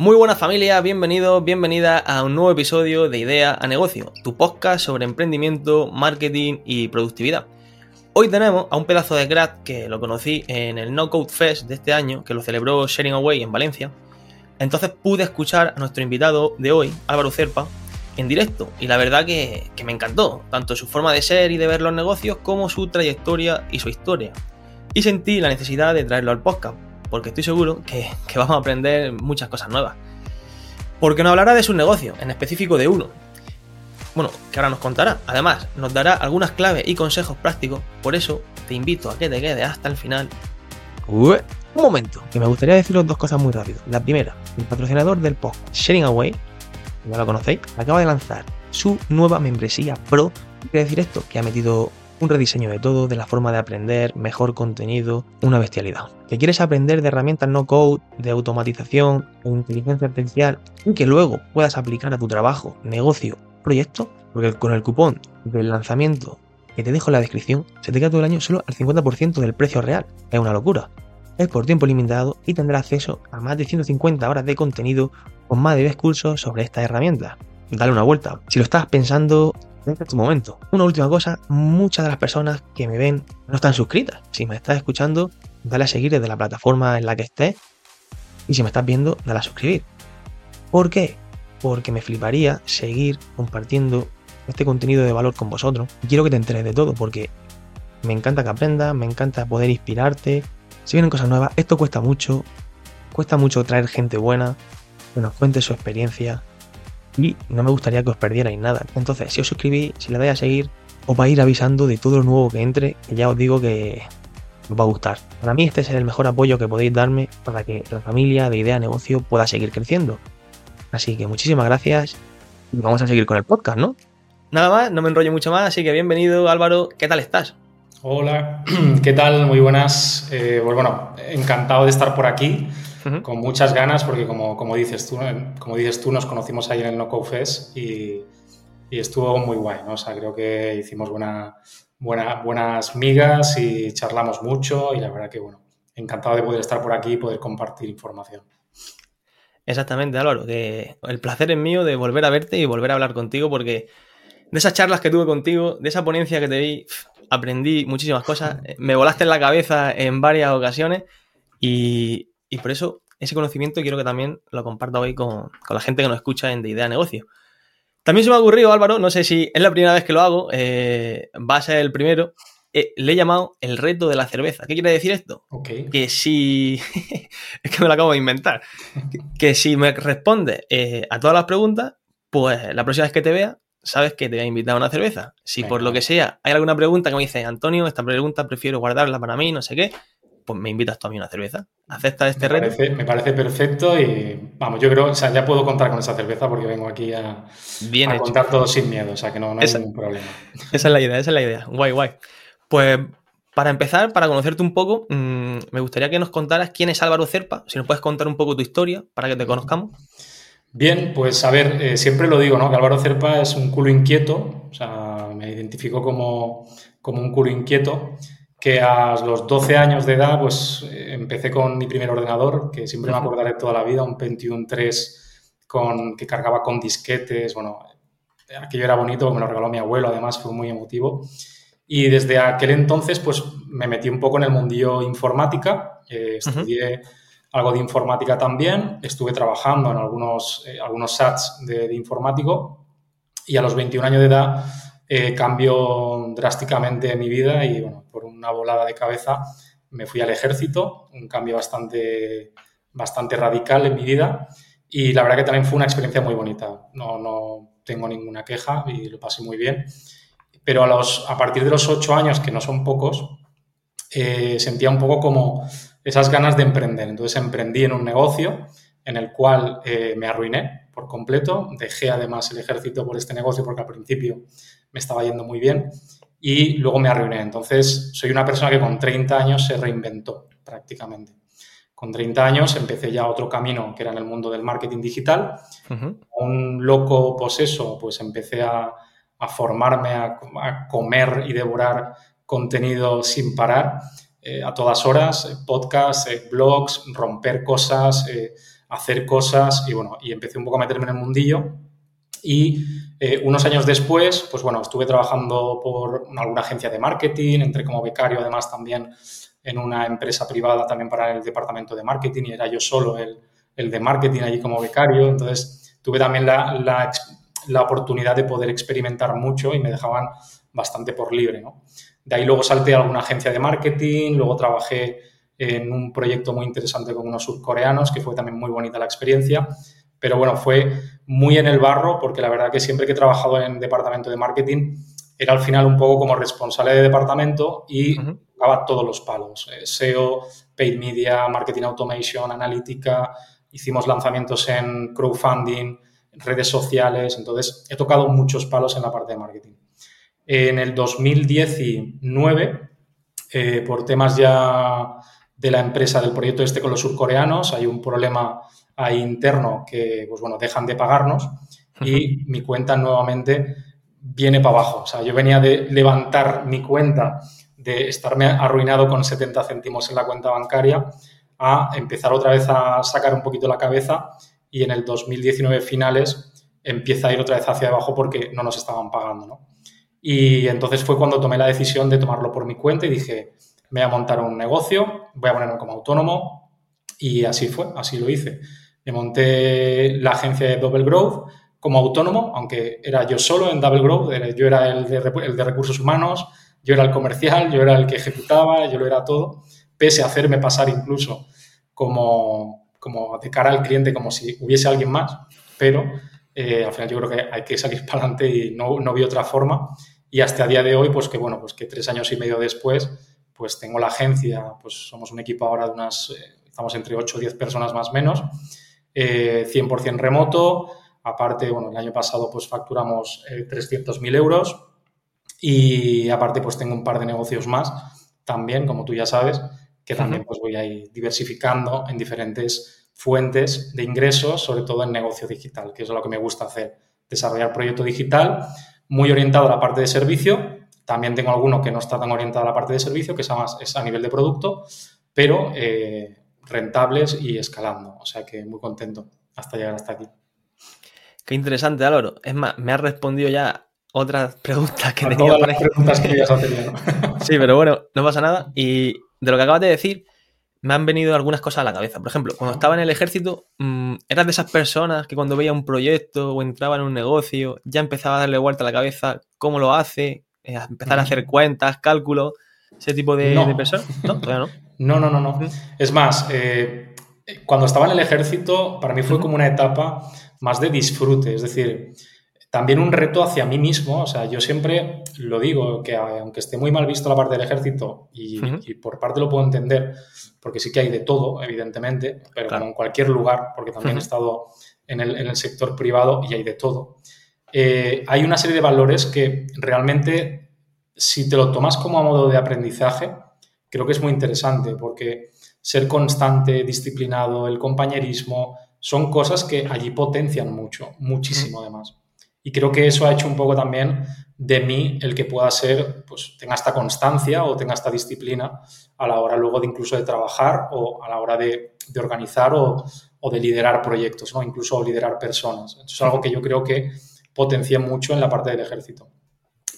Muy buenas familia, bienvenidos, bienvenida a un nuevo episodio de Idea a Negocio, tu podcast sobre emprendimiento, marketing y productividad. Hoy tenemos a un pedazo de crack que lo conocí en el No Code Fest de este año, que lo celebró Sharing Away en Valencia. Entonces pude escuchar a nuestro invitado de hoy, Álvaro Cerpa, en directo y la verdad que, me encantó, tanto su forma de ser y de ver los negocios como su trayectoria y su historia. Y sentí la necesidad de traerlo al podcast porque estoy seguro que, vamos a aprender muchas cosas nuevas. Porque nos hablará de su negocio, en específico de uno. Bueno, que ahora nos contará. Además, nos dará algunas claves y consejos prácticos. Por eso, te invito a que te quedes hasta el final. un momento, que me gustaría deciros dos cosas muy rápido. La primera, el patrocinador del podcast, Sharing Away, ya lo conocéis, acaba de lanzar su nueva membresía Pro. ¿Qué quiere decir esto? Que ha metido un rediseño de todo, de la forma de aprender, mejor contenido, una bestialidad. Que quieres aprender de herramientas no code, de automatización o inteligencia artificial y que luego puedas aplicar a tu trabajo, negocio, proyecto, porque con el cupón del lanzamiento que te dejo en la descripción, se te queda todo el año solo al 50% del precio real. Es una locura. Es por tiempo limitado y tendrás acceso a más de 150 horas de contenido con más de 10 cursos sobre esta herramienta. Dale una vuelta. Si lo estás pensando, este momento. Una última cosa, muchas de las personas que me ven no están suscritas. Si me estás escuchando, dale a seguir desde la plataforma en la que estés. Y si me estás viendo, dale a suscribir. ¿Por qué? Porque me fliparía seguir compartiendo este contenido de valor con vosotros. Quiero que te enteres de todo porque me encanta que aprendas, me encanta poder inspirarte. Si vienen cosas nuevas, esto cuesta mucho. Cuesta mucho traer gente buena que nos cuente su experiencia, y no me gustaría que os perdierais nada. Entonces, si os suscribís, si le dais a seguir, os va a ir avisando de todo lo nuevo que entre, que ya os digo que os va a gustar. Para mí este es el mejor apoyo que podéis darme para que la familia de Idea Negocio pueda seguir creciendo. Así que muchísimas gracias y vamos a seguir con el podcast, ¿no? Nada más, no me enrollo mucho más, así que bienvenido Álvaro, ¿qué tal estás? Hola, ¿qué tal? Muy buenas. Eh, pues bueno, encantado de estar por aquí con muchas ganas, porque como, como, dices tú, como dices tú, nos conocimos ahí en el No Fest y, y, estuvo muy guay, ¿no? O sea, creo que hicimos buena, buena, buenas migas y charlamos mucho y la verdad que, bueno, encantado de poder estar por aquí y poder compartir información. Exactamente, Álvaro, que el placer es mío de volver a verte y volver a hablar contigo porque de esas charlas que tuve contigo, de esa ponencia que te vi, aprendí muchísimas cosas, me volaste en la cabeza en varias ocasiones y, y por eso ese conocimiento quiero que también lo comparta hoy con, la gente que nos escucha en De Idea Negocio. También se me ha ocurrido, Álvaro, no sé si es la primera vez que lo hago, eh, va a ser el primero, eh, le he llamado el reto de la cerveza. ¿Qué quiere decir esto? Que si. es que me lo acabo de inventar. que, si me responde eh, a todas las preguntas, pues la próxima vez que te vea, sabes que te voy a invitar a una cerveza. Si por lo que sea hay alguna pregunta que me dice, Antonio, esta pregunta prefiero guardarla para mí, no sé qué, pues me invitas tú a mí una cerveza. ¿Acepta este me reto? me parece perfecto y vamos, yo creo, o sea, ya puedo contar con esa cerveza porque vengo aquí a, contar todo sin miedo, o sea, que no, hay ningún problema. Esa es la idea, esa es la idea. Guay, guay. Pues para empezar, para conocerte un poco, mm, me gustaría que nos contaras quién es Álvaro Cerpa, si nos puedes contar un poco tu historia para que te conozcamos. Bien, pues a ver, eh, siempre lo digo, ¿no? Que Álvaro Cerpa es un culo inquieto, o sea, me identifico como, como un culo inquieto que a los 12 años de edad pues eh, empecé con mi primer ordenador, que siempre me acordaré toda la vida, un Pentium 3 con, que cargaba con disquetes, bueno, aquello era bonito, me lo regaló mi abuelo, además fue muy emotivo. Y desde aquel entonces pues me metí un poco en el mundillo informática, eh, estudié algo de informática también, estuve trabajando en algunos, eh, algunos SATs de, de informático y a los 21 años de edad eh, cambió drásticamente mi vida y bueno, por una volada de cabeza me fui al ejército, un cambio bastante, bastante radical en mi vida y la verdad que también fue una experiencia muy bonita. No, no tengo ninguna queja y lo pasé muy bien. Pero a, los, a partir de los ocho años, que no son pocos, eh, sentía un poco como esas ganas de emprender. Entonces emprendí en un negocio en el cual eh, me arruiné por completo. Dejé además el ejército por este negocio porque al principio me estaba yendo muy bien y luego me arruiné. Entonces, soy una persona que con 30 años se reinventó prácticamente. Con 30 años empecé ya otro camino que era en el mundo del marketing digital. Un loco poseso, pues empecé a, formarme, a, comer y devorar contenido sin parar, eh, a todas horas, eh, podcasts, eh, blogs, romper cosas, hacer cosas y bueno, y empecé un poco a meterme en el mundillo y eh, unos años después, pues bueno, estuve trabajando por alguna agencia de marketing, entré como becario además también en una empresa privada también para el departamento de marketing y era yo solo el, el de marketing allí como becario, entonces tuve también la, la, la, oportunidad de poder experimentar mucho y me dejaban bastante por libre, ¿no? De ahí luego salté a alguna agencia de marketing, luego trabajé en un proyecto muy interesante con unos surcoreanos, que fue también muy bonita la experiencia. Pero bueno, fue muy en el barro porque la verdad que siempre que he trabajado en departamento de marketing era al final un poco como responsable de departamento y uh todos los palos. Eh, SEO, paid media, marketing automation, analítica, hicimos lanzamientos en crowdfunding, redes sociales, entonces he tocado muchos palos en la parte de marketing. En el 2019, eh, por temas ya de la empresa, del proyecto este con los surcoreanos. Hay un problema ahí interno que, pues bueno, dejan de pagarnos y mi cuenta nuevamente viene para abajo. O sea, yo venía de levantar mi cuenta, de estarme arruinado con 70 céntimos en la cuenta bancaria, a empezar otra vez a sacar un poquito la cabeza y en el 2019 finales empieza a ir otra vez hacia abajo porque no nos estaban pagando, ¿no? Y entonces fue cuando tomé la decisión de tomarlo por mi cuenta y dije, me voy a montar un negocio, voy a ponerme como autónomo y así fue, así lo hice. Monté la agencia de Double Growth como autónomo, aunque era yo solo en Double Growth, yo era el de, el de recursos humanos, yo era el comercial, yo era el que ejecutaba, yo lo era todo, pese a hacerme pasar incluso como, como de cara al cliente, como si hubiese alguien más, pero eh, al final yo creo que hay que salir para adelante y no, no vi otra forma. Y hasta el día de hoy, pues que bueno, pues que tres años y medio después, pues tengo la agencia, pues somos un equipo ahora de unas, eh, estamos entre 8 o 10 personas más o menos, 100% eh, remoto, aparte, bueno, el año pasado pues facturamos 300.000 eh, euros. Y aparte pues tengo un par de negocios más también, como tú ya sabes, que también pues voy a ir diversificando en diferentes fuentes de ingresos, sobre todo en negocio digital, que es lo que me gusta hacer, desarrollar proyecto digital muy orientado a la parte de servicio. También tengo alguno que no está tan orientado a la parte de servicio, que es, más, es a nivel de producto, pero eh, rentables y escalando. O sea que muy contento hasta llegar hasta aquí. Qué interesante, Álvaro. Es más, me has respondido ya otras preguntas que tenía. Todas las preguntas que ya tenido. sí, pero bueno, no pasa nada. Y de lo que acabas de decir, me han venido algunas cosas a la cabeza. Por ejemplo, cuando estaba en el ejército, mm, eras de esas personas que cuando veía un proyecto o entraba en un negocio, ya empezaba a darle vuelta a la cabeza cómo lo hace, eh, empezar a hacer cuentas, cálculos, ese tipo de, personas? No, no. no, no, no, Es más, eh, cuando estaba en el ejército, para mí fue como una etapa más de disfrute, es decir, también un reto hacia mí mismo. O sea, yo siempre lo digo, que aunque esté muy mal visto la parte del ejército, y, por parte lo puedo entender, porque sí que hay de todo, evidentemente, pero como en cualquier lugar, porque también he estado en el, en el sector privado y hay de todo. Eh, hay una serie de valores que realmente, si te lo tomas como a modo de aprendizaje, creo que es muy interesante porque ser constante, disciplinado, el compañerismo, son cosas que allí potencian mucho, muchísimo además. Y creo que eso ha hecho un poco también de mí el que pueda ser, pues tenga esta constancia o tenga esta disciplina a la hora luego de incluso de trabajar o a la hora de, organizar o, o, de liderar proyectos, ¿no? incluso liderar personas. Eso es algo que yo creo que potencié mucho en la parte del ejército.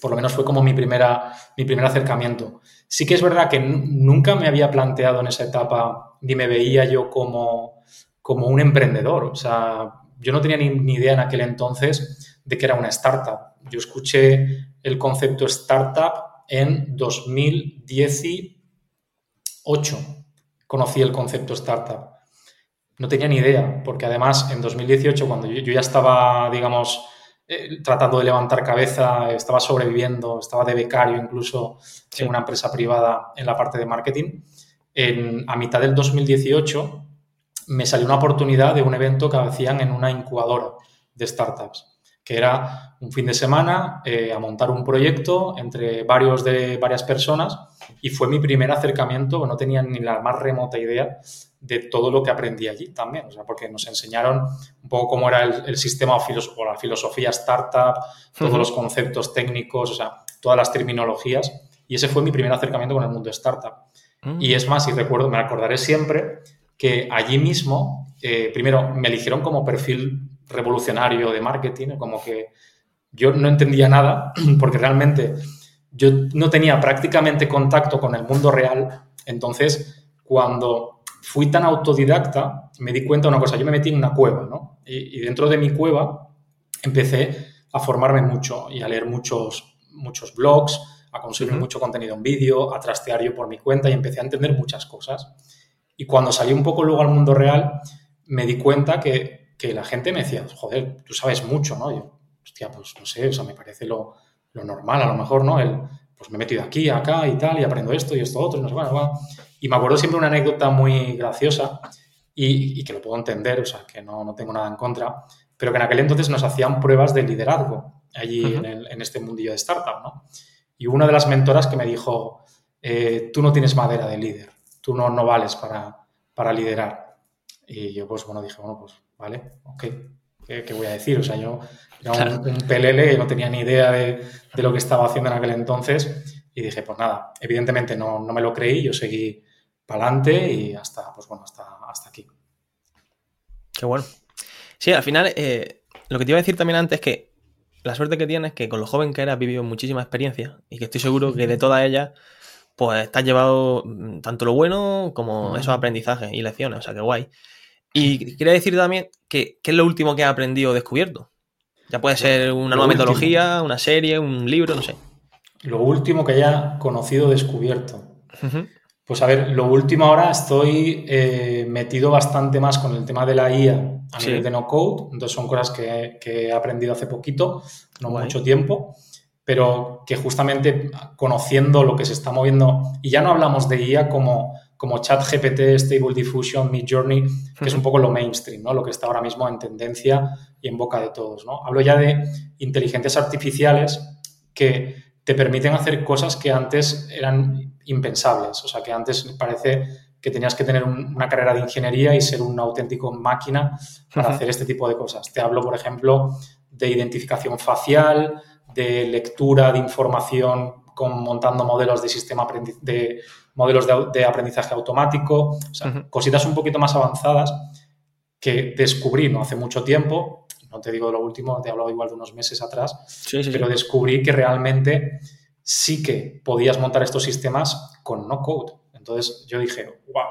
Por lo menos fue como mi, primera, mi primer acercamiento. Sí que es verdad que nunca me había planteado en esa etapa ni me veía yo como, como un emprendedor. O sea, yo no tenía ni, ni idea en aquel entonces de que era una startup. Yo escuché el concepto startup en 2018. Conocí el concepto startup. No tenía ni idea, porque además en 2018, cuando yo, yo ya estaba, digamos, eh, tratando de levantar cabeza, estaba sobreviviendo, estaba de becario incluso en una empresa privada en la parte de marketing. En, a mitad del 2018 me salió una oportunidad de un evento que hacían en una incubadora de startups, que era un fin de semana eh, a montar un proyecto entre varios de varias personas y fue mi primer acercamiento, no tenía ni la más remota idea de todo lo que aprendí allí también, o sea, porque nos enseñaron un poco cómo era el, sistema o, la filosofía startup, todos los conceptos técnicos, o sea, todas las terminologías, y ese fue mi primer acercamiento con el mundo startup. Y mm. es más, y recuerdo, me acordaré siempre que allí mismo eh, primero me eligieron como perfil revolucionario de marketing, como que yo no entendía nada, porque realmente yo no tenía prácticamente contacto con el mundo real, entonces cuando fui tan autodidacta, me di cuenta de una cosa, yo me metí en una cueva, ¿no? Y, dentro de mi cueva empecé a formarme mucho y a leer muchos, muchos blogs, a consumir mucho contenido en vídeo, a trastear yo por mi cuenta y empecé a entender muchas cosas. Y cuando salí un poco luego al mundo real, me di cuenta que, que la gente me decía, joder, tú sabes mucho, ¿no? Yo, hostia, pues no sé, o sea, me parece lo, lo normal a lo mejor, ¿no? El, pues me he metido aquí, acá y tal, y aprendo esto y esto otro, y no sé, bueno, Y me acuerdo siempre una anécdota muy graciosa y, y, que lo puedo entender, o sea, que no, no, tengo nada en contra, pero que en aquel entonces nos hacían pruebas de liderazgo allí en, el, en, este mundillo de startup, ¿no? Y una de las mentoras que me dijo, eh, tú no tienes madera de líder, tú no, no vales para, para liderar. Y yo, pues bueno, dije, bueno, pues vale, ok, ¿qué, voy a decir? O sea, yo era un, un PLL y no tenía ni idea de, de, lo que estaba haciendo en aquel entonces y dije, pues nada, evidentemente no, no me lo creí, yo seguí para adelante y hasta, pues bueno, hasta, hasta aquí. Qué bueno. Sí, al final, eh, lo que te iba a decir también antes es que la suerte que tienes es que con lo joven que eras has vivido muchísima experiencia y que estoy seguro que de todas ellas pues te has llevado mm, tanto lo bueno como esos aprendizajes y lecciones, o sea, que guay. Y quería decir también que qué es lo último que has aprendido o descubierto. Ya puede ser una nueva metodología, una serie, un libro, no sé. Lo último que haya conocido o descubierto. Pues a ver, lo último ahora estoy eh, metido bastante más con el tema de la IA a nivel de no code. Entonces son cosas que, he aprendido hace poquito, no mucho tiempo, pero que justamente conociendo lo que se está moviendo, y ya no hablamos de IA como, como ChatGPT, Stable Diffusion, Midjourney, que es un poco lo mainstream, ¿no? lo que está ahora mismo en tendencia y en boca de todos. ¿no? Hablo ya de inteligencias artificiales que te permiten hacer cosas que antes eran impensables. O sea, que antes parece que tenías que tener una carrera de ingeniería y ser un auténtico máquina para hacer este tipo de cosas. Te hablo, por ejemplo, de identificación facial, de lectura de información con, montando modelos de sistema de modelos de, aprendizaje automático, o sea, cositas un poquito más avanzadas que descubrí no hace mucho tiempo, no te digo lo último, te he hablado igual de unos meses atrás, pero descubrí que realmente sí que podías montar estos sistemas con no code. Entonces yo dije, wow,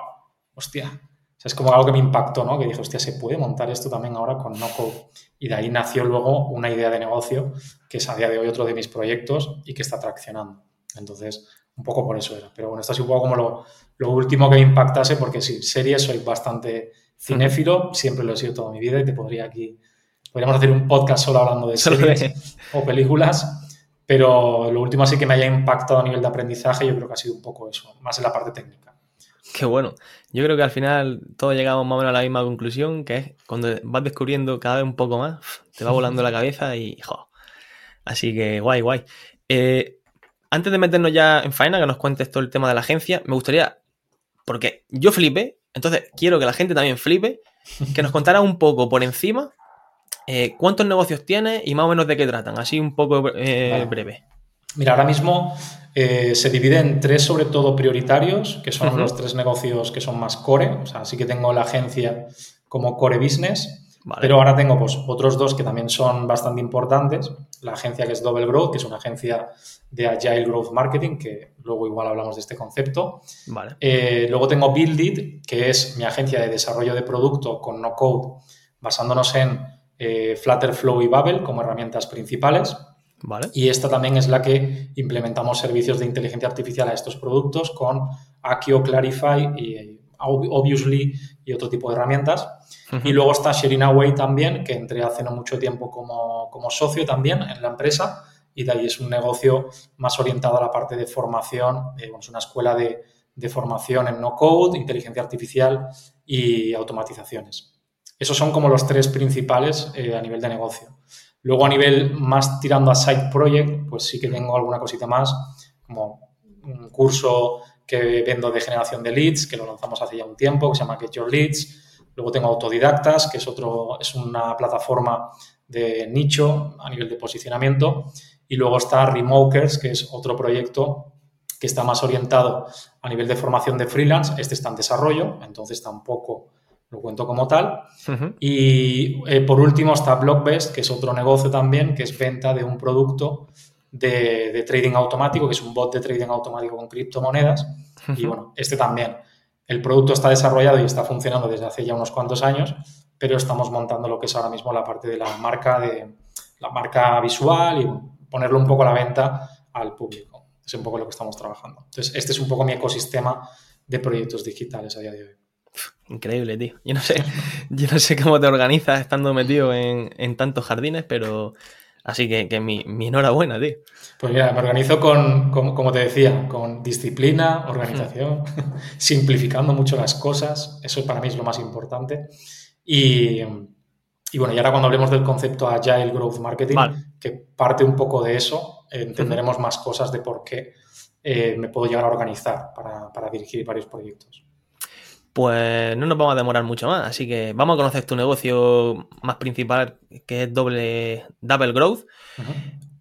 hostia. Es como algo que me impactó, ¿no? Que dije, hostia, se puede montar esto también ahora con no code. Y de ahí nació luego una idea de negocio que es a día de hoy otro de mis proyectos y que está traccionando. Entonces, un poco por eso era. Pero bueno, esto es un poco como lo, lo último que me impactase, porque sí, series soy bastante cinéfilo, siempre lo he sido toda mi vida y te podría aquí, podríamos hacer un podcast solo hablando de series o películas, pero lo último así que me haya impactado a nivel de aprendizaje, yo creo que ha sido un poco eso, más en la parte técnica. Qué bueno. Yo creo que al final todos llegamos más o menos a la misma conclusión, que es cuando vas descubriendo cada vez un poco más, te va volando la cabeza y jo. Así que guay, guay. Eh, antes de meternos ya en faena, que nos cuentes todo el tema de la agencia, me gustaría, porque yo flipé, entonces quiero que la gente también flipe, que nos contara un poco por encima eh, ¿Cuántos negocios tienes y más o menos de qué tratan? Así un poco eh, breve. Mira, ahora mismo eh, se divide en tres sobre todo prioritarios, que son los tres negocios que son más core. O sea, sí que tengo la agencia como core business, pero ahora tengo pues, otros dos que también son bastante importantes. La agencia que es Double Growth, que es una agencia de Agile Growth Marketing, que luego igual hablamos de este concepto. luego tengo Build It, que es mi agencia de desarrollo de producto con no code, basándonos en eh, Flutterflow y Babel como herramientas principales. Y esta también es la que implementamos servicios de inteligencia artificial a estos productos con Akio, Clarify y Obviously y otro tipo de herramientas. Y luego está Sharing Away también, que entré hace no mucho tiempo como, como socio también en la empresa y de ahí es un negocio más orientado a la parte de formación. Eh, es una escuela de, de formación en no code, inteligencia artificial y automatizaciones. Esos son como los tres principales eh, a nivel de negocio. Luego a nivel más tirando a side project, pues sí que tengo alguna cosita más, como un curso que vendo de generación de leads, que lo lanzamos hace ya un tiempo, que se llama Get Your Leads. Luego tengo Autodidactas, que es, otro, es una plataforma de nicho a nivel de posicionamiento. Y luego está Remokers, que es otro proyecto que está más orientado a nivel de formación de freelance. Este está en desarrollo, entonces tampoco lo cuento como tal. Y eh, por último está Blockbest, que es otro negocio también, que es venta de un producto de, trading automático, que es un bot de trading automático con criptomonedas. Y bueno, este también. El producto está desarrollado y está funcionando desde hace ya unos cuantos años, pero estamos montando lo que es ahora mismo la parte de la marca de la marca visual y ponerlo un poco a la venta al público. Es un poco lo que estamos trabajando. Entonces, este es un poco mi ecosistema de proyectos digitales a día de hoy. Increíble, tío. Yo no sé, yo no sé cómo te organizas estando metido en, tantos jardines, pero así que, mi, enhorabuena, tío. Pues mira, me organizo con, como te decía, con disciplina, organización, simplificando mucho las cosas. Eso para mí es lo más importante. Y, bueno, y ahora cuando hablemos del concepto Agile Growth Marketing, que parte un poco de eso, entenderemos más cosas de por qué eh, me puedo llegar a organizar para, para dirigir varios proyectos pues no nos vamos a demorar mucho más. Así que vamos a conocer tu negocio más principal, que es Double, Double Growth,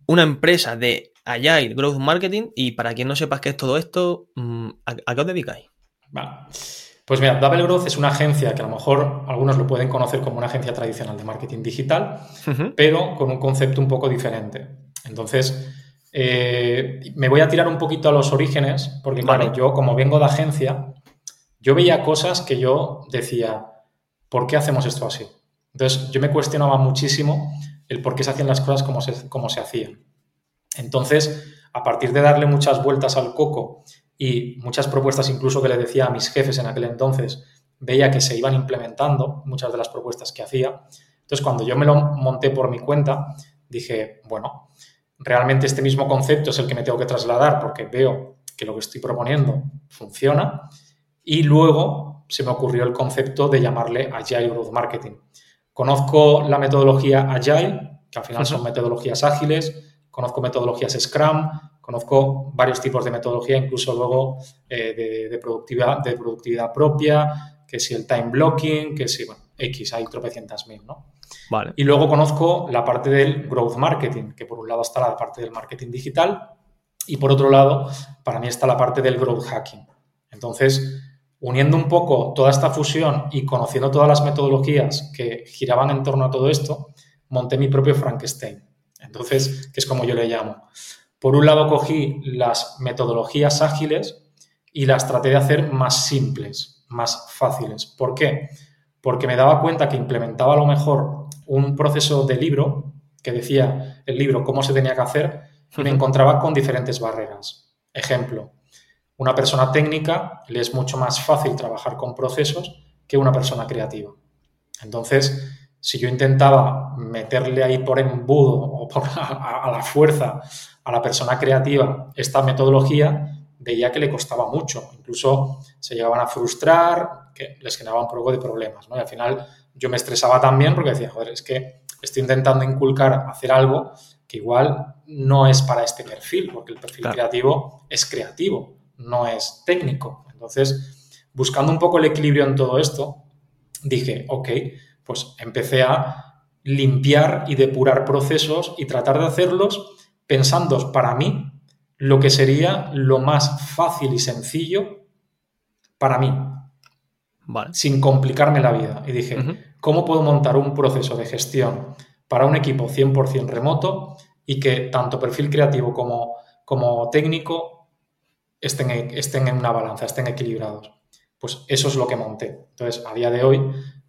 una empresa de Agile Growth Marketing. Y para quien no sepas qué es todo esto, mm, ¿a, qué os dedicáis? Vale. Pues mira, Double Growth es una agencia que a lo mejor algunos lo pueden conocer como una agencia tradicional de marketing digital, pero con un concepto un poco diferente. Entonces, eh, me voy a tirar un poquito a los orígenes, porque claro, yo como vengo de agencia, yo veía cosas que yo decía, ¿por qué hacemos esto así? Entonces, yo me cuestionaba muchísimo el por qué se hacían las cosas como se, como se hacían. Entonces, a partir de darle muchas vueltas al coco y muchas propuestas incluso que le decía a mis jefes en aquel entonces, veía que se iban implementando muchas de las propuestas que hacía. Entonces, cuando yo me lo monté por mi cuenta, dije, bueno, realmente este mismo concepto es el que me tengo que trasladar porque veo que lo que estoy proponiendo funciona y luego se me ocurrió el concepto de llamarle Agile Growth Marketing. Conozco la metodología Agile, que al final son metodologías ágiles, conozco metodologías Scrum, conozco varios tipos de metodología, incluso luego eh, de, productividad, de productividad propia, que si el time blocking, que si, bueno, X, hay tropecientas mil, ¿no? Vale. Y luego conozco la parte del growth marketing, que por un lado está la parte del marketing digital y por otro lado, para mí está la parte del growth hacking. Entonces, uniendo un poco toda esta fusión y conociendo todas las metodologías que giraban en torno a todo esto, monté mi propio Frankenstein. Entonces, que es como yo le llamo. Por un lado, cogí las metodologías ágiles y las traté de hacer más simples, más fáciles. ¿Por qué? Porque me daba cuenta que implementaba a lo mejor un proceso de libro que decía el libro cómo se tenía que hacer y me encontraba con diferentes barreras. Ejemplo, una persona técnica le es mucho más fácil trabajar con procesos que una persona creativa. Entonces, si yo intentaba meterle ahí por embudo o por, a, la fuerza a la persona creativa esta metodología, veía que le costaba mucho. Incluso se llegaban a frustrar, que les generaba un poco de problemas. Y al final yo me estresaba también porque decía, joder, es que estoy intentando inculcar hacer algo que igual no es para este perfil, porque el perfil creativo es creativo no es técnico. Entonces, buscando un poco el equilibrio en todo esto, dije, ok, pues empecé a limpiar y depurar procesos y tratar de hacerlos pensando para mí lo que sería lo más fácil y sencillo para mí, sin complicarme la vida. Y dije, ¿cómo puedo montar un proceso de gestión para un equipo 100% remoto y que tanto perfil creativo como, como técnico estén, estén en una balanza, estén equilibrados. Pues eso es lo que monté. Entonces, a día de hoy,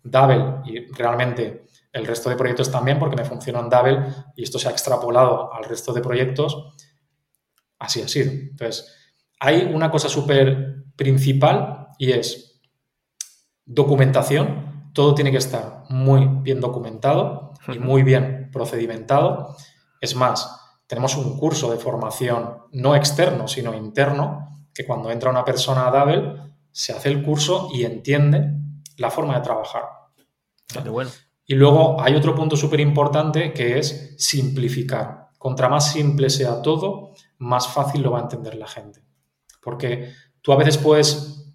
Double y realmente el resto de proyectos también, porque me funciona en Double y esto se ha extrapolado al resto de proyectos, así ha sido. Entonces, hay una cosa súper principal y es documentación. Todo tiene que estar muy bien documentado y muy bien procedimentado. Es más, tenemos un curso de formación no externo, sino interno, que cuando entra una persona a Double, se hace el curso y entiende la forma de trabajar. Y luego hay otro punto súper importante que es simplificar. Contra más simple sea todo, más fácil lo va a entender la gente. Porque tú a veces puedes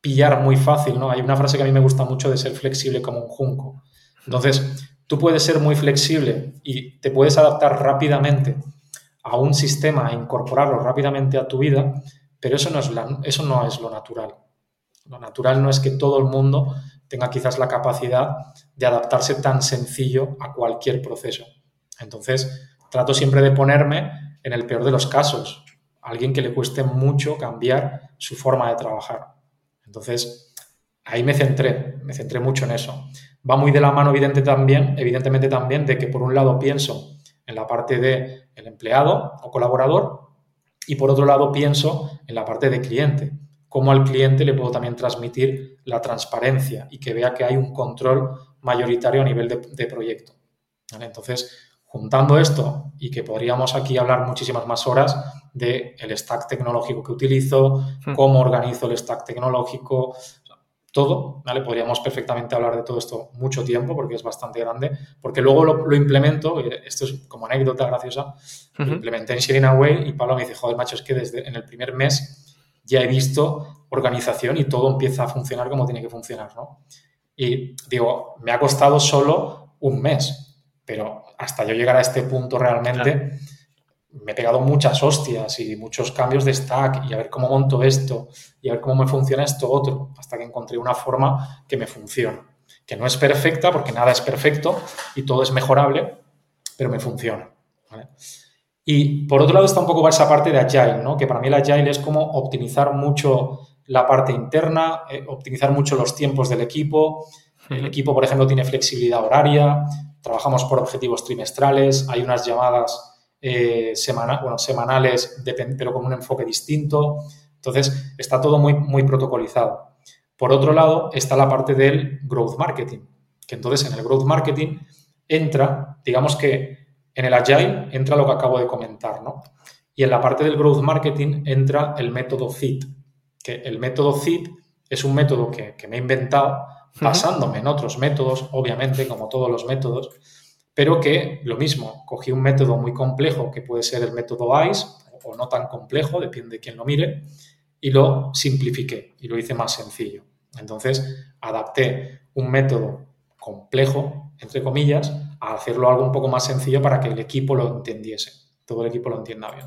pillar muy fácil, ¿no? Hay una frase que a mí me gusta mucho de ser flexible como un junco. Entonces, tú puedes ser muy flexible y te puedes adaptar rápidamente a un sistema e incorporarlo rápidamente a tu vida, pero eso no es, eso no es lo natural. Lo natural no es que todo el mundo tenga quizás la capacidad de adaptarse tan sencillo a cualquier proceso. Entonces, trato siempre de ponerme en el peor de los casos, alguien que le cueste mucho cambiar su forma de trabajar. Entonces, ahí me centré, me centré mucho en eso. Va muy de la mano, evidente también, evidentemente también, de que por un lado pienso en la parte del el empleado o colaborador y por otro lado pienso en la parte de cliente. Cómo al cliente le puedo también transmitir la transparencia y que vea que hay un control mayoritario a nivel de, proyecto. Entonces, juntando esto y que podríamos aquí hablar muchísimas más horas del el stack tecnológico que utilizo, hmm. cómo organizo el stack tecnológico, todo, ¿vale? Podríamos perfectamente hablar de todo esto mucho tiempo porque es bastante grande, porque luego lo, implemento, esto es como anécdota graciosa, lo implementé en Sharing Away y Pablo me dice, joder, macho, es que desde en el primer mes ya he visto organización y todo empieza a funcionar como tiene que funcionar, ¿no? Y digo, me ha costado solo un mes, pero hasta yo llegar a este punto realmente me he pegado muchas hostias y muchos cambios de stack y a ver cómo monto esto y a ver cómo me funciona esto otro, hasta que encontré una forma que me funciona. Que no es perfecta porque nada es perfecto y todo es mejorable, pero me funciona. Y por otro lado está un poco esa parte de Agile, ¿no? que para mí el Agile es como optimizar mucho la parte interna, eh, optimizar mucho los tiempos del equipo. El equipo, por ejemplo, tiene flexibilidad horaria, trabajamos por objetivos trimestrales, hay unas llamadas eh, bueno, semanales, pero con un enfoque distinto. Entonces, está todo muy, muy protocolizado. Por otro lado, está la parte del growth marketing, que entonces en el growth marketing entra, digamos que en el agile entra lo que acabo de comentar, ¿no? Y en la parte del growth marketing entra el método CIT, que el método CIT es un método que, que me he inventado basándome en otros métodos, obviamente, como todos los métodos, pero que lo mismo, cogí un método muy complejo que puede ser el método ICE o no tan complejo, depende de quién lo mire, y lo simplifiqué y lo hice más sencillo. Entonces, adapté un método complejo, entre comillas, a hacerlo algo un poco más sencillo para que el equipo lo entendiese, todo el equipo lo entienda bien.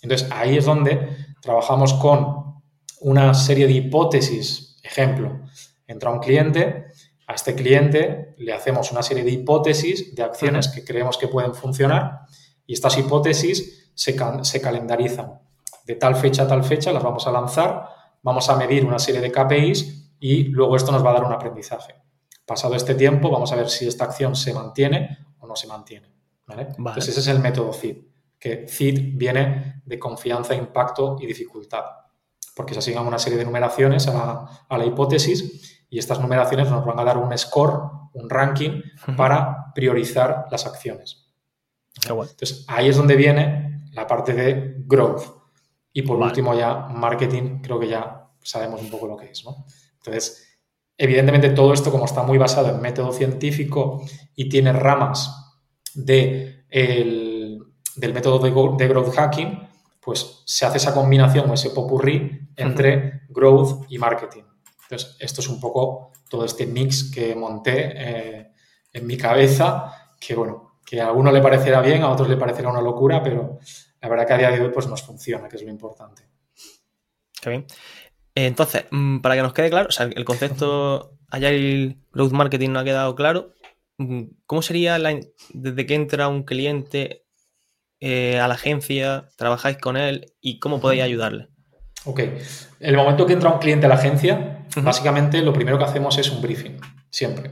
Entonces, ahí es donde trabajamos con una serie de hipótesis. Ejemplo, entra un cliente a este cliente le hacemos una serie de hipótesis de acciones que creemos que pueden funcionar y estas hipótesis se, se calendarizan. De tal fecha a tal fecha las vamos a lanzar, vamos a medir una serie de KPIs y luego esto nos va a dar un aprendizaje. Pasado este tiempo, vamos a ver si esta acción se mantiene o no se mantiene. Entonces, ese es el método CID, que CID viene de confianza, impacto y dificultad, porque se asignan una serie de numeraciones a a la hipótesis y estas numeraciones nos van a dar un score, un ranking para priorizar las acciones. Entonces, ahí es donde viene la parte de growth. Y por último ya marketing, creo que ya sabemos un poco lo que es. ¿no? Entonces, evidentemente todo esto como está muy basado en método científico y tiene ramas de del método de, growth hacking, pues se hace esa combinación o ese popurrí entre growth y marketing. Entonces, esto es un poco todo este mix que monté eh, en mi cabeza, que bueno, que a uno le parecerá bien, a otros le parecerá una locura, pero la verdad que a día de hoy pues nos funciona, que es lo importante. Qué bien. Entonces, mm, para que nos quede claro, o sea, el concepto Agile Growth Marketing no ha quedado claro. Mm, ¿Cómo sería desde que entra un cliente eh, a la agencia, trabajáis con él y cómo podéis ayudarle? Ok. El momento que entra un cliente a la agencia, básicamente lo primero que hacemos es un briefing, siempre.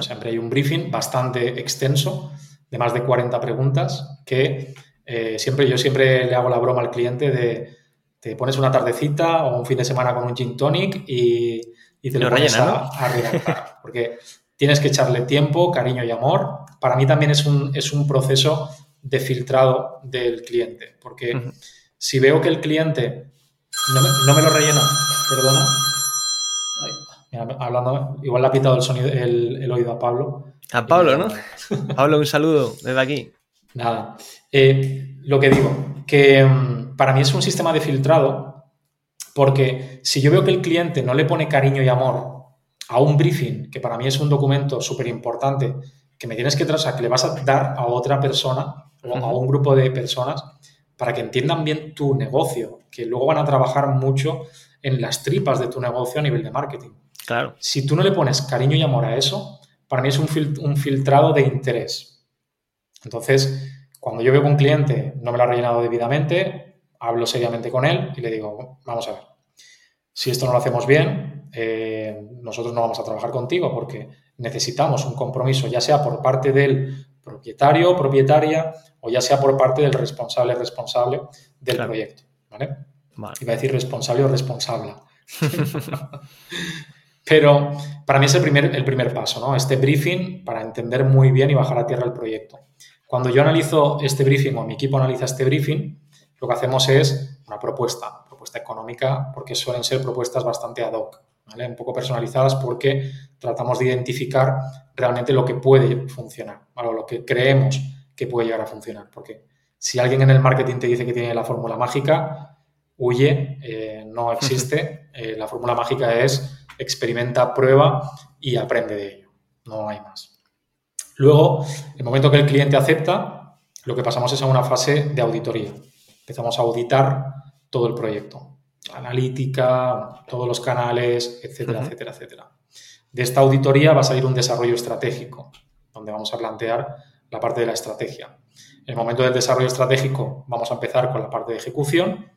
Siempre hay un briefing bastante extenso, de más de 40 preguntas, que eh, siempre, yo siempre le hago la broma al cliente de te pones una tardecita o un fin de semana con un gin tonic y, te lo, pones a, a Porque tienes que echarle tiempo, cariño y amor. Para mí también es un, es un proceso de filtrado del cliente, porque si veo que el cliente no me, lo rellena, perdona. hablando, igual le ha pitado el, sonido, el, oído a Pablo. A Pablo, ¿no? Pablo, un saludo desde aquí. Nada. Eh, lo que digo, que mm, para mí es un sistema de filtrado, porque si yo veo que el cliente no le pone cariño y amor a un briefing, que para mí es un documento súper importante, que me tienes que trazar, que le vas a dar a otra persona o a un grupo de personas, para que entiendan bien tu negocio, que luego van a trabajar mucho en las tripas de tu negocio a nivel de marketing. Claro. Si tú no le pones cariño y amor a eso, para mí es un, un filtrado de interés. Entonces, cuando yo veo que un cliente no me lo ha rellenado debidamente, hablo seriamente con él y le digo, vamos a ver, si esto no lo hacemos bien, eh, nosotros no vamos a trabajar contigo porque necesitamos un compromiso, ya sea por parte del propietario, propietaria, o ya sea por parte del responsable, responsable del proyecto. ¿vale? Iba a decir responsable o responsable. Pero para mí es el primer, el primer paso, ¿no? Este briefing para entender muy bien y bajar a tierra el proyecto. Cuando yo analizo este briefing o mi equipo analiza este briefing, lo que hacemos es una propuesta, propuesta económica, porque suelen ser propuestas bastante ad hoc, ¿vale? Un poco personalizadas porque tratamos de identificar realmente lo que puede funcionar, o lo que creemos que puede llegar a funcionar. Porque si alguien en el marketing te dice que tiene la fórmula mágica, huye, eh, no existe. Eh, la fórmula mágica es experimenta, prueba y aprende de ello. No hay más. Luego, el momento que el cliente acepta, lo que pasamos es a una fase de auditoría. Empezamos a auditar todo el proyecto. Analítica, todos los canales, etcétera, etcétera, etcétera. De esta auditoría va a salir un desarrollo estratégico, donde vamos a plantear la parte de la estrategia. En el momento del desarrollo estratégico vamos a empezar con la parte de ejecución.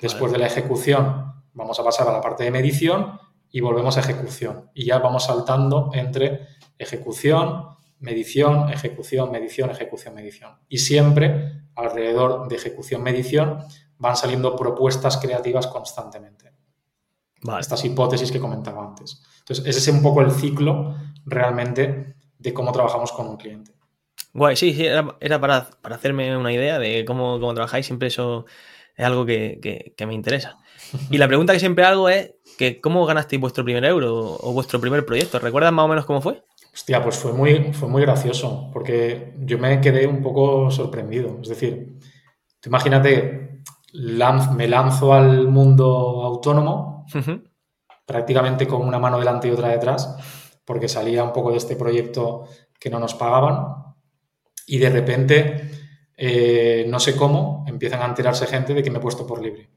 Después de la ejecución vamos a pasar a la parte de medición y volvemos a ejecución. Y ya vamos saltando entre ejecución, medición, ejecución, medición, ejecución, medición. Y siempre alrededor de ejecución, medición van saliendo propuestas creativas constantemente. Estas hipótesis que comentaba antes. Entonces, ese es un poco el ciclo realmente de cómo trabajamos con un cliente. Guay, sí, sí, era, para, hacerme una idea de cómo, cómo trabajáis. Siempre eso es algo que, me interesa. Y la pregunta que siempre hago es que ¿cómo ganasteis vuestro primer euro o vuestro primer proyecto? ¿Recuerdas más o menos cómo fue? Hostia, pues fue muy, fue muy gracioso, porque yo me quedé un poco sorprendido. Es decir, imagínate, me lanzo al mundo autónomo, prácticamente con una mano delante y otra detrás, porque salía un poco de este proyecto que no nos pagaban, y de repente, eh, no sé cómo, empiezan a enterarse gente de que me he puesto por libre.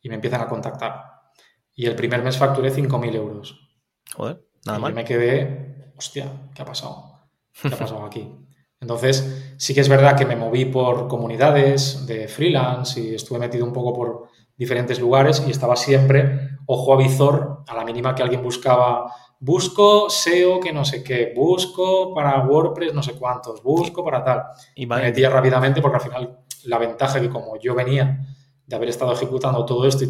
Y me empiezan a contactar. Y el primer mes facturé 5.000 euros. Joder, nada más. Y me quedé, hostia, ¿qué ha pasado? ¿Qué ha pasado aquí? Entonces, sí que es verdad que me moví por comunidades de freelance y estuve metido un poco por diferentes lugares y estaba siempre ojo a visor a la mínima que alguien buscaba busco SEO que no sé qué, busco para WordPress no sé cuántos, busco para tal. Y me metía rápidamente porque al final la ventaja que como yo venía de haber estado ejecutando todo esto y,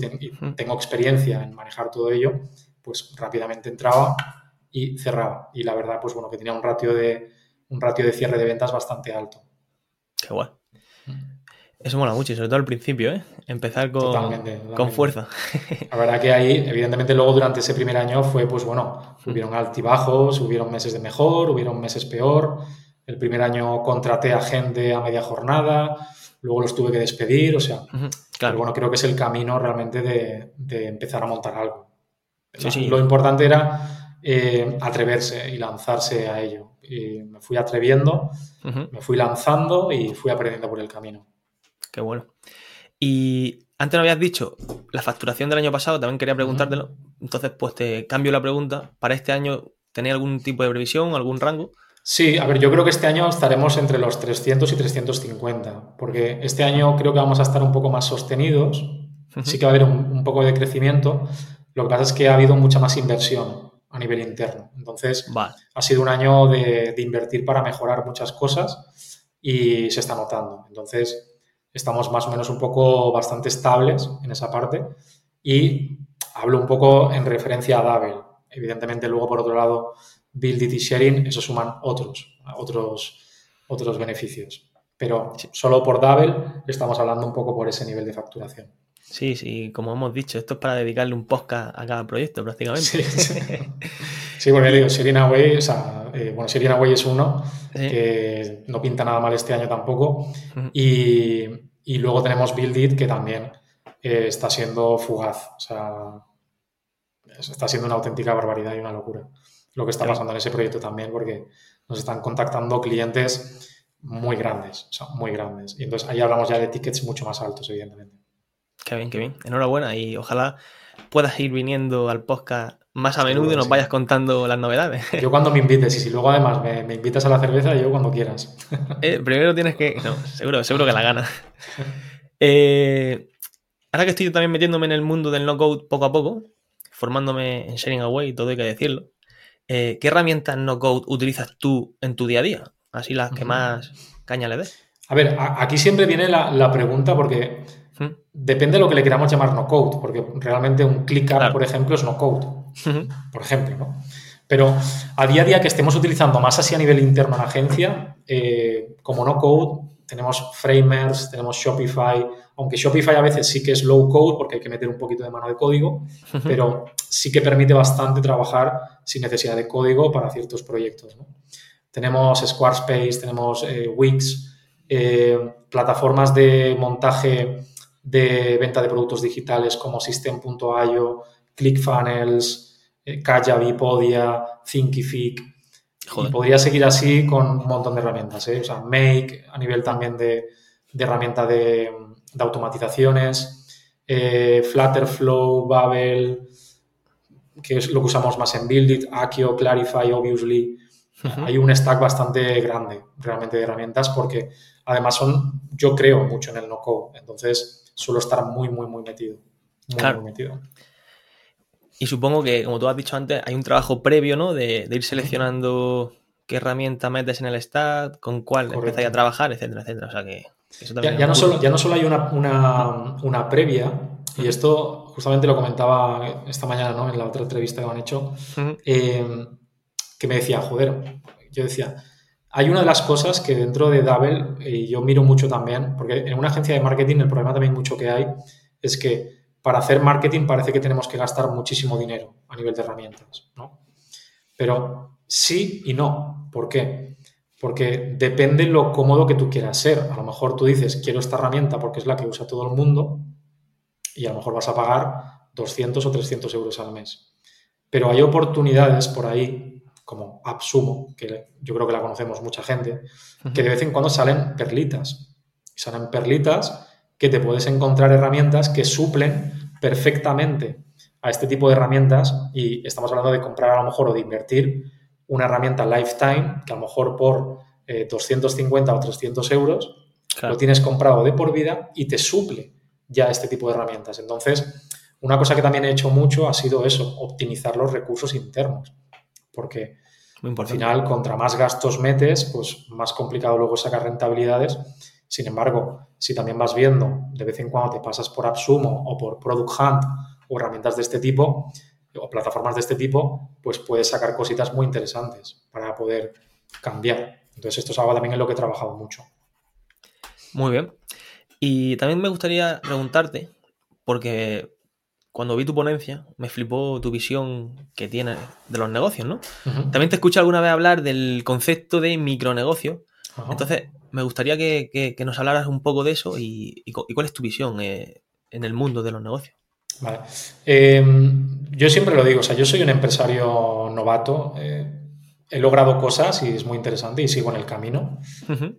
tengo experiencia en manejar todo ello, pues rápidamente entraba y cerraba. Y la verdad, pues bueno, que tenía un ratio de, un ratio de cierre de ventas bastante alto. Qué guay. Eso mola mucho, y sobre todo al principio, ¿eh? Empezar con, con fuerza. La verdad que ahí, evidentemente, luego durante ese primer año fue, pues bueno, hubieron altibajos, hubieron meses de mejor, hubieron meses peor. El primer año contraté a gente a media jornada, luego los tuve que despedir, o sea, claro. pero bueno, creo que es el camino realmente de, empezar a montar algo. Lo importante era eh, atreverse y lanzarse a ello. Y me fui atreviendo, me fui lanzando y fui aprendiendo por el camino. Qué bueno. Y antes no habías dicho la facturación del año pasado, también quería preguntártelo. Entonces, pues te cambio la pregunta. ¿Para este año tenéis algún tipo de previsión, algún rango? Sí, a ver, yo creo que este año estaremos entre los 300 y 350, porque este año creo que vamos a estar un poco más sostenidos. Sí que va a haber un, poco de crecimiento. Lo que pasa es que ha habido mucha más inversión a nivel interno. Entonces, ha sido un año de, de invertir para mejorar muchas cosas y se está notando. Entonces, estamos más o menos un poco bastante estables en esa parte y hablo un poco en referencia a Dabel. Evidentemente, luego, por otro lado, Build It y Sharing, eso suman otros, otros, otros beneficios. Pero solo por Dabel estamos hablando un poco por ese nivel de facturación. Sí, sí, como hemos dicho, esto es para dedicarle un podcast a cada proyecto prácticamente. Sí, sí. porque digo, Serena Way, o sea, eh, bueno, Serena Way es uno que no pinta nada mal este año tampoco. y, y, luego tenemos Build It que también eh, está siendo fugaz, o sea, está siendo una auténtica barbaridad y una locura lo que está pasando en ese proyecto también, porque nos están contactando clientes muy grandes, o sea, muy grandes. Y entonces ahí hablamos ya de tickets mucho más altos, evidentemente. Qué bien, qué bien. Enhorabuena y ojalá puedas ir viniendo al podcast más a menudo y nos vayas contando las novedades. Yo cuando me invites, y si luego además me, invitas a la cerveza, yo cuando quieras. Eh, primero tienes que. No, seguro, seguro que la gana. Eh, ahora que estoy también metiéndome en el mundo del no-code poco a poco, formándome en Sharing Away, todo hay que decirlo. Eh, ¿Qué herramientas no-code utilizas tú en tu día a día? Así las que más caña le des. A ver, aquí siempre viene la, pregunta porque depende de lo que le queramos llamar no-code, porque realmente un ClickUp, por ejemplo, es no-code, por ejemplo, ¿no? Pero a día a día que estemos utilizando más así a nivel interno en agencia, eh, como no-code, tenemos Framers, tenemos Shopify, aunque Shopify a veces sí que es low code porque hay que meter un poquito de mano de código, pero sí que permite bastante trabajar sin necesidad de código para ciertos proyectos. Tenemos Squarespace, tenemos eh, Wix, eh, plataformas de montaje de venta de productos digitales como System.io, ClickFunnels, eh, Kaya, Bipodia, Thinkific. Y podría seguir así con un montón de herramientas. ¿eh? O sea, Make, a nivel también de, herramienta de, automatizaciones, eh, Flutterflow, Babel, que es lo que usamos más en Buildit, Akio, Clarify, Obviously. Hay un stack bastante grande realmente de herramientas porque además son, yo creo mucho en el no-code. Entonces suelo estar muy, muy, muy metido. Muy, muy metido. Y supongo que, como tú has dicho antes, hay un trabajo previo, ¿no? De, ir seleccionando qué herramienta metes en el stack, con cuál empezáis a trabajar, etcétera, etcétera. O sea que ya, no solo, ya no solo hay una, previa, y esto justamente lo comentaba esta mañana, ¿no? En la otra entrevista que me han hecho, eh, que me decía, joder, yo decía, hay una de las cosas que dentro de Double, y yo miro mucho también, porque en una agencia de marketing el problema también mucho que hay es que para hacer marketing parece que tenemos que gastar muchísimo dinero a nivel de herramientas, ¿no? Pero sí y no. ¿Por qué? Porque depende lo cómodo que tú quieras ser. A lo mejor tú dices, quiero esta herramienta porque es la que usa todo el mundo y a lo mejor vas a pagar 200 o 300 euros al mes. Pero hay oportunidades por ahí, como AppSumo, que yo creo que la conocemos mucha gente, que de vez en cuando salen perlitas. salen perlitas que te puedes encontrar herramientas que suplen perfectamente a este tipo de herramientas y estamos hablando de comprar a lo mejor o de invertir una herramienta lifetime que a lo mejor por 250 eh, o 300 euros lo tienes comprado de por vida y te suple ya este tipo de herramientas. Entonces, una cosa que también he hecho mucho ha sido eso, optimizar los recursos internos, porque al final, contra más gastos metes, pues más complicado luego sacar rentabilidades sin embargo, si también vas viendo de vez en cuando te pasas por AppSumo o por Product Hunt o herramientas de este tipo o plataformas de este tipo, pues puedes sacar cositas muy interesantes para poder cambiar. Entonces, esto es algo también en lo que he trabajado mucho. Muy bien. Y también me gustaría preguntarte, porque cuando vi tu ponencia, me flipó tu visión que tienes de los negocios, ¿no? También te escuché alguna vez hablar del concepto de micronegocio. Entonces, me gustaría que, nos hablaras un poco de eso y, cuál es tu visión eh, en el mundo de los negocios. Vale. Em, yo siempre lo digo, o sea, yo soy un empresario novato, eh, he logrado cosas y es muy interesante y sigo en el camino,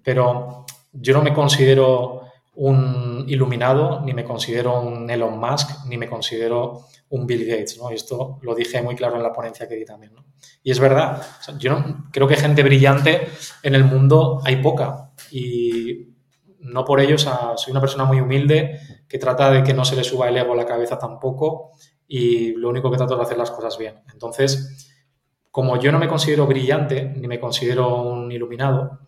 pero yo no me considero un iluminado, ni me considero un Elon Musk, ni me considero un Bill Gates, ¿no? Esto lo dije muy claro en la ponencia que di también, ¿no? Y es verdad, yo creo que gente brillante en el mundo hay poca y no por ello, soy una persona muy humilde que trata de que no se le suba el ego a la cabeza tampoco y lo único que trato es hacer las cosas bien. Entonces, como yo no me considero brillante ni me considero un iluminado,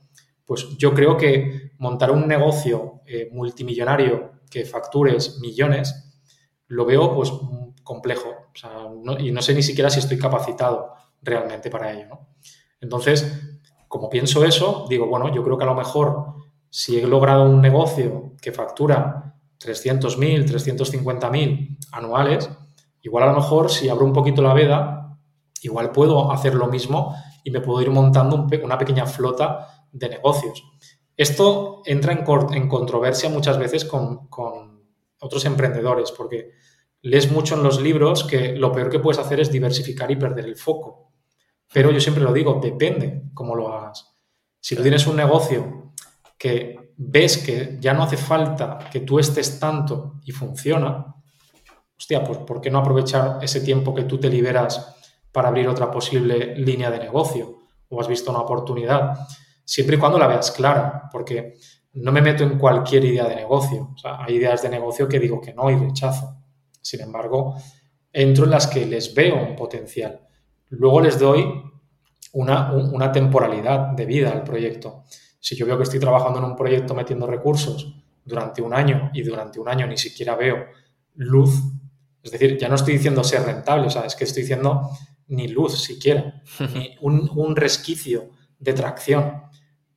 pues yo creo que montar un negocio eh, multimillonario que factures millones, lo veo pues complejo. y no sé ni siquiera si estoy capacitado realmente para ello. Entonces, como pienso eso, digo, bueno, yo creo que a lo mejor si he logrado un negocio que factura 300.000, 350.000 anuales, igual a lo mejor si abro un poquito la veda, igual puedo hacer lo mismo y me puedo ir montando una pequeña flota de negocios. Esto entra en, controversia muchas veces con, con, otros emprendedores, porque lees mucho en los libros que lo peor que puedes hacer es diversificar y perder el foco. Pero yo siempre lo digo, depende cómo lo hagas. Si tú tienes un negocio que ves que ya no hace falta que tú estés tanto y funciona, hostia, pues ¿por qué no aprovechar ese tiempo que tú te liberas para abrir otra posible línea de negocio? ¿O has visto una oportunidad? Siempre y cuando la veas clara, porque no me meto en cualquier idea de negocio. O sea, hay ideas de negocio que digo que no y rechazo. Sin embargo, entro en las que les veo un potencial. Luego les doy una, una temporalidad de vida al proyecto. Si yo veo que estoy trabajando en un proyecto metiendo recursos durante un año y durante un año ni siquiera veo luz, es decir, ya no estoy diciendo ser rentable, o sea, es que estoy diciendo ni luz siquiera, ni un, resquicio de tracción.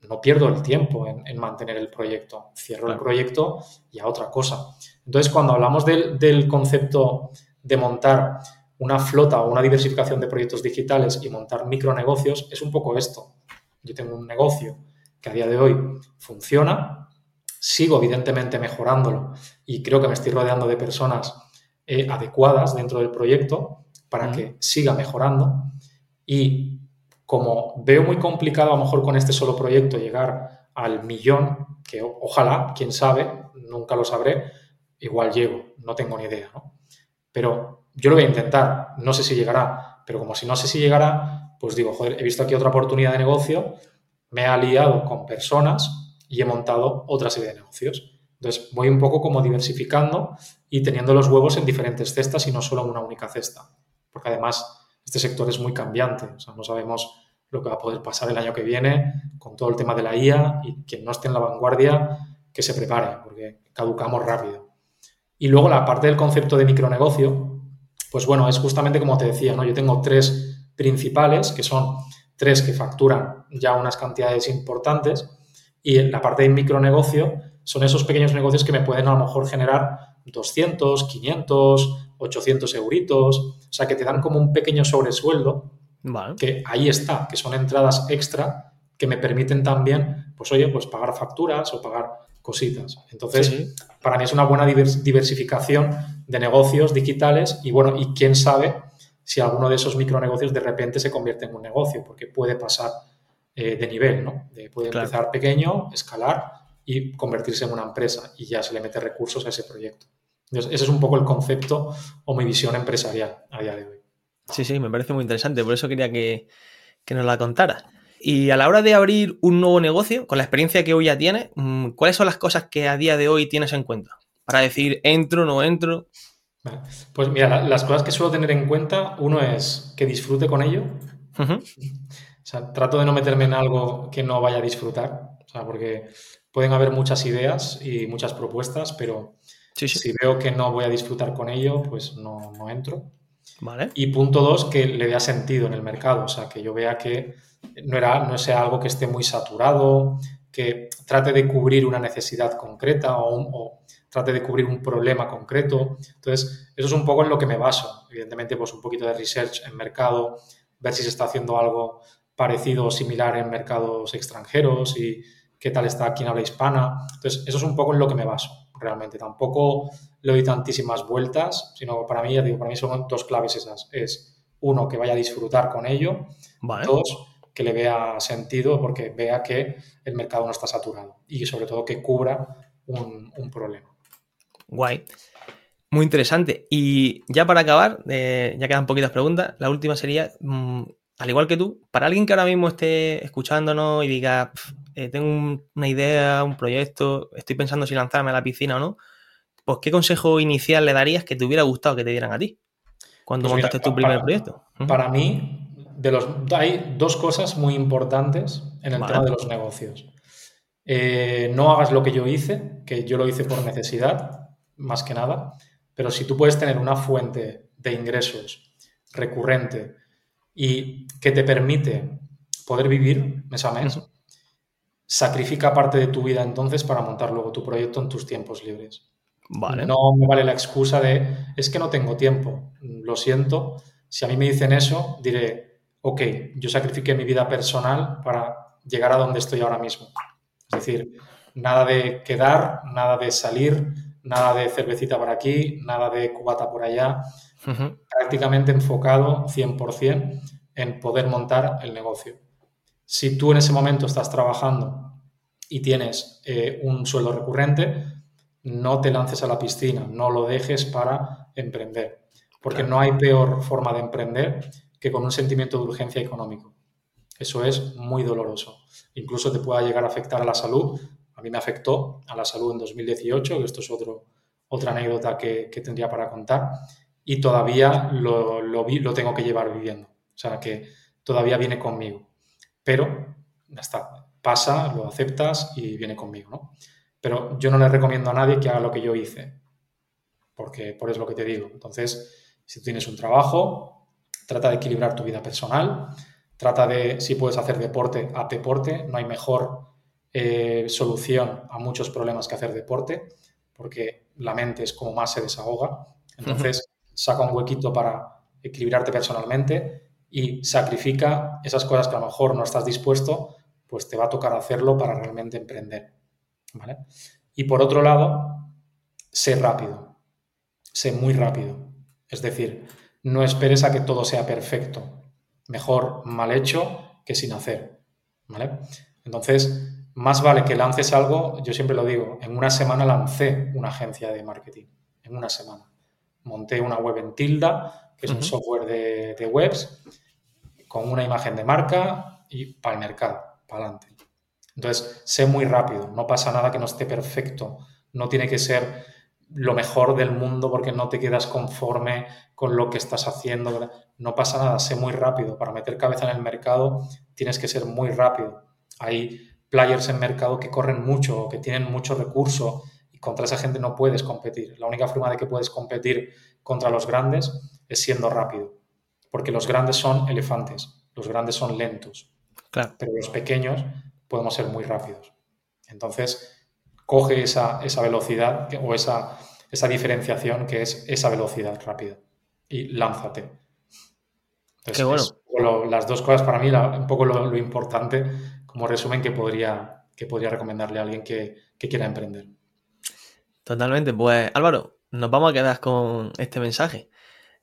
No pierdo el tiempo en, mantener el proyecto. Cierro el proyecto y a otra cosa. Entonces, cuando hablamos del, del concepto de montar una flota o una diversificación de proyectos digitales y montar micronegocios, es un poco esto. Yo tengo un negocio que a día de hoy funciona, sigo evidentemente mejorándolo y creo que me estoy rodeando de personas eh, adecuadas dentro del proyecto para que siga mejorando y como veo muy complicado a lo mejor con este solo proyecto llegar al millón, que ojalá, quién sabe, nunca lo sabré, igual llego, no tengo ni idea, ¿no? Pero yo lo voy a intentar, no sé si llegará, pero como si no sé si llegará, pues digo, joder, he visto aquí otra oportunidad de negocio, me he aliado con personas y he montado otra serie de negocios. Entonces voy un poco como diversificando y teniendo los huevos en diferentes cestas y no solo en una única cesta. Porque además este sector es muy cambiante. O sea, no sabemos lo que va a poder pasar el año que viene con todo el tema de la IA y quien no esté en la vanguardia, que se prepare, porque caducamos rápido. Y luego la parte del concepto de micronegocio, pues bueno, es justamente como te decía, ¿no? Yo tengo tres principales, que son tres que facturan ya unas cantidades importantes, y la parte de micronegocio son esos pequeños negocios que me pueden a lo mejor generar 200, 500, 800 euritos, o sea, que te dan como un pequeño sobresueldo, que ahí está, que son entradas extra que me permiten también, pues oye, pues pagar facturas o pagar cositas. Entonces, para mí es una buena diversificación de negocios digitales y bueno, y quién sabe si alguno de esos micronegocios de repente se convierte en un negocio, porque puede pasar eh, de nivel, ¿no? puede empezar pequeño, escalar y convertirse en una empresa y ya se le mete recursos a ese proyecto. Entonces, ese es un poco el concepto o mi visión empresarial a día de hoy. Sí, sí, me parece muy interesante, por eso quería que, que nos la contara. Y a la hora de abrir un nuevo negocio, con la experiencia que hoy ya tienes, mm, ¿cuáles son las cosas que a día de hoy tienes en cuenta? Para decir, entro, no entro. Pues mira, las cosas que suelo tener en cuenta, uno es que disfrute con ello. O sea, trato de no meterme en algo que no vaya a disfrutar. O sea, porque pueden haber muchas ideas y muchas propuestas, pero si veo que no voy a disfrutar con ello, pues no, no entro. Vale. Y punto dos, que le vea sentido en el mercado. O sea, que yo vea que no, era, no sea algo que esté muy saturado, que trate de cubrir una necesidad concreta o, o trate de cubrir un problema concreto. Entonces, eso es un poco en lo que me baso. Evidentemente, pues un poquito de research en mercado, ver si se está haciendo algo parecido o similar en mercados extranjeros y qué tal está aquí en habla hispana. Entonces, eso es un poco en lo que me baso, realmente. Tampoco le doy tantísimas vueltas, sino para mí, ya digo, para mí son dos claves esas. Es, uno, que vaya a disfrutar con ello. Dos, que le vea sentido porque vea que el mercado no está saturado y sobre todo que cubra un problema. Guay. Muy interesante. Y ya para acabar, eh, ya quedan poquitas preguntas. La última sería, mm, al igual que tú, para alguien que ahora mismo esté escuchándonos y diga, eh, tengo una idea, un proyecto, estoy pensando si lanzarme a la piscina o no, pues ¿qué consejo inicial le darías que te hubiera gustado que te dieran a ti cuando pues montaste tu primer proyecto? Para mí, de los, hay dos cosas muy importantes en el tema de los negocios. Eh, no hagas lo que yo hice, que yo lo hice por necesidad, más que nada, pero si tú puedes tener una fuente de ingresos recurrente y que te permite poder vivir mes a mes, sacrifica parte de tu vida entonces para montar luego tu proyecto en tus tiempos libres. Vale. No me vale la excusa de es que no tengo tiempo. Lo siento. Si a mí me dicen eso, diré, ok, yo sacrifiqué mi vida personal para llegar a donde estoy ahora mismo. Es decir, nada de quedar, nada de salir, nada de cervecita por aquí, nada de cubata por allá, prácticamente enfocado 100% en poder montar el negocio. Si tú en ese momento estás trabajando y tienes eh, un sueldo recurrente, no te lances a la piscina, no lo dejes para emprender. Porque no hay peor forma de emprender que con un sentimiento de urgencia económico. Eso es muy doloroso. Incluso te pueda llegar a afectar a la salud. A mí me afectó a la salud en 2018, esto es otro, otra anécdota que, tendría para contar, y todavía lo, lo tengo que llevar viviendo. O sea, que todavía viene conmigo. Pero, ya está, pasa, lo aceptas y viene conmigo, ¿no? Pero yo no le recomiendo a nadie que haga lo que yo hice, porque por eso es lo que te digo. Entonces, si tienes un trabajo, trata de equilibrar tu vida personal, trata de, si puedes hacer deporte, haz deporte, no hay mejor eh, solución a muchos problemas que hacer deporte, porque la mente es como más se desahoga. Entonces, saca un huequito para equilibrarte personalmente y sacrifica esas cosas que a lo mejor no estás dispuesto, pues te va a tocar hacerlo para realmente emprender. Y por otro lado, sé rápido, sé muy rápido. Es decir, no esperes a que todo sea perfecto. Mejor mal hecho que sin hacer. ¿vale? Entonces, más vale que lances algo, yo siempre lo digo, en una semana lancé una agencia de marketing, en una semana. Monté una web en Tilda, que es un software de, de, webs, con una imagen de marca y para el mercado, para adelante. Entonces, sé muy rápido, no pasa nada que no esté perfecto, no tiene que ser lo mejor del mundo porque no te quedas conforme con lo que estás haciendo, no pasa nada, sé muy rápido, para meter cabeza en el mercado tienes que ser muy rápido. Hay players en mercado que corren mucho, que tienen mucho recurso y contra esa gente no puedes competir. La única forma de que puedes competir contra los grandes es siendo rápido, porque los grandes son elefantes, los grandes son lentos, pero los pequeños podemos ser muy rápidos. Entonces, coge esa, esa velocidad o esa, esa diferenciación que es esa velocidad rápida y lánzate. Qué bueno. las dos cosas para mí, un poco lo, importante como resumen que podría, que podría recomendarle a alguien que, quiera emprender. Totalmente. Pues Álvaro, nos vamos a quedar con este mensaje.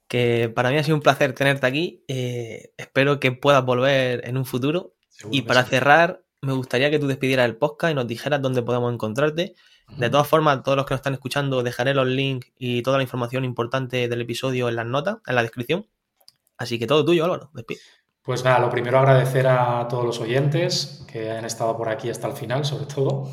Que para mí ha sido un placer tenerte aquí. Eh, espero que puedas volver en un futuro. y para cerrar, me gustaría que tú despidieras el podcast y nos dijeras dónde podemos encontrarte. De todas formas, todos los que nos están escuchando, dejaré los links y toda la información importante del episodio en las notas, en la descripción. Así que todo tuyo, Álvaro. Despide. Pues nada, lo primero agradecer a todos los oyentes que han estado por aquí hasta el final, sobre todo,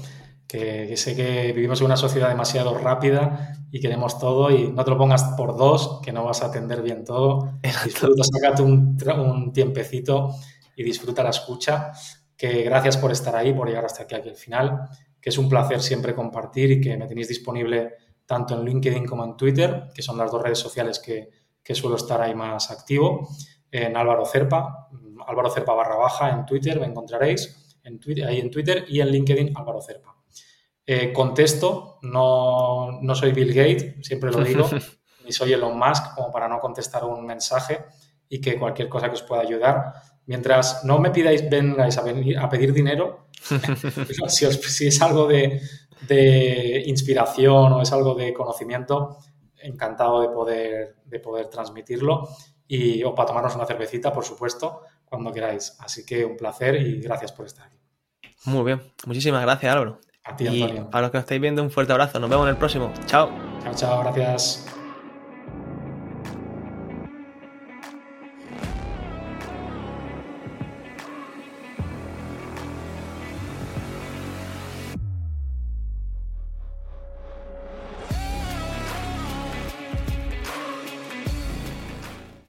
que, sé que vivimos en una sociedad demasiado rápida y queremos todo y no te lo pongas por dos, que no vas a atender bien todo. Disfruta, sácate un, un tiempecito y disfruta la escucha que gracias por estar ahí, por llegar hasta aquí, aquí al final, que es un placer siempre compartir y que me tenéis disponible tanto en LinkedIn como en Twitter, que son las dos redes sociales que, que suelo estar ahí más activo, en Álvaro Cerpa, Álvaro Cerpa barra baja en Twitter, me encontraréis en Twitter, ahí en Twitter y en LinkedIn Álvaro Cerpa. Eh, contesto, no, no soy Bill Gates, siempre lo digo, ni soy Elon Musk como para no contestar un mensaje y que cualquier cosa que os pueda ayudar, Mientras no me pidáis, vengáis a, venir, a pedir dinero, si, es algo de, inspiración o es algo de conocimiento, encantado de poder, de poder transmitirlo. Y, o para tomarnos una cervecita, por supuesto, cuando queráis. Así que un placer y gracias por estar aquí. Muy bien. Muchísimas gracias, Álvaro. A ti, Antonio. Y para los que nos estáis viendo, un fuerte abrazo. Nos vemos en el próximo. Chao. Chao, chao. Gracias.